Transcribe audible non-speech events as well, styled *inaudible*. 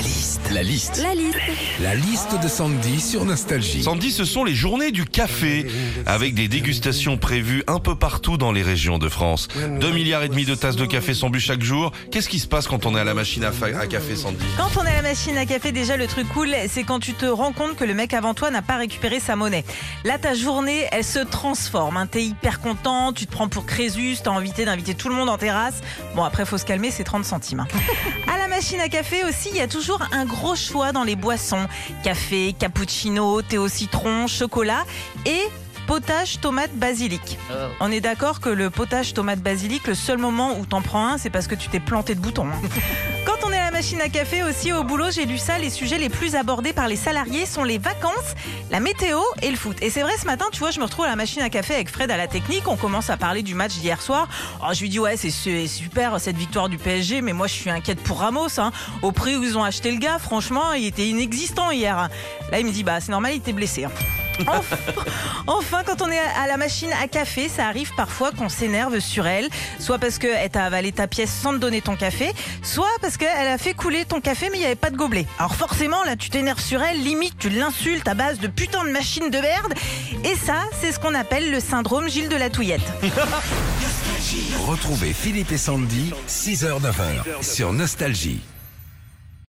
La liste. La liste. La liste. La liste de Sandy sur Nostalgie. Sandy, ce sont les journées du café, avec des dégustations prévues un peu partout dans les régions de France. 2 milliards et demi de tasses de café sont bues chaque jour. Qu'est-ce qui se passe quand on est à la machine à, café, Sandy? Quand on est à la machine à café, déjà le truc cool, c'est quand tu te rends compte que le mec avant toi n'a pas récupéré sa monnaie. Là, ta journée, elle se transforme. Hein. T'es hyper content, tu te prends pour Crésus, t'as envie d'inviter tout le monde en terrasse. Bon, après, faut se calmer, c'est 30 centimes. hein. *laughs* À la machine à café aussi, il y a toujours un gros choix dans les boissons. Café, cappuccino, thé au citron, chocolat et potage tomate basilic. On est d'accord que le potage tomate basilic, le seul moment où t'en prends un, c'est parce que tu t'es planté de boutons. hein. Quand *laughs* machine à café aussi au boulot, j'ai lu ça, les sujets les plus abordés par les salariés sont les vacances, la météo et le foot. Et c'est vrai ce matin, tu vois, je me retrouve à la machine à café avec Fred à la technique, on commence à parler du match d'hier soir. Alors je lui dis ouais, c'est super cette victoire du PSG, mais moi je suis inquiète pour Ramos hein. Au prix où ils ont acheté le gars, franchement, il était inexistant hier. Là, il me dit bah c'est normal, il était blessé. hein. Enfin, quand on est à la machine à café, ça arrive parfois qu'on s'énerve sur elle, soit parce qu'elle t'a avalé ta pièce sans te donner ton café, soit parce qu'elle a fait couler ton café mais il n'y avait pas de gobelet. Alors forcément, là, tu t'énerves sur elle, limite, tu l'insultes à base de putain de machine de merde. Et ça, c'est ce qu'on appelle le syndrome Gilles de la Touillette. *laughs* Retrouvez Philippe et Sandy, 6h-9h sur Nostalgie.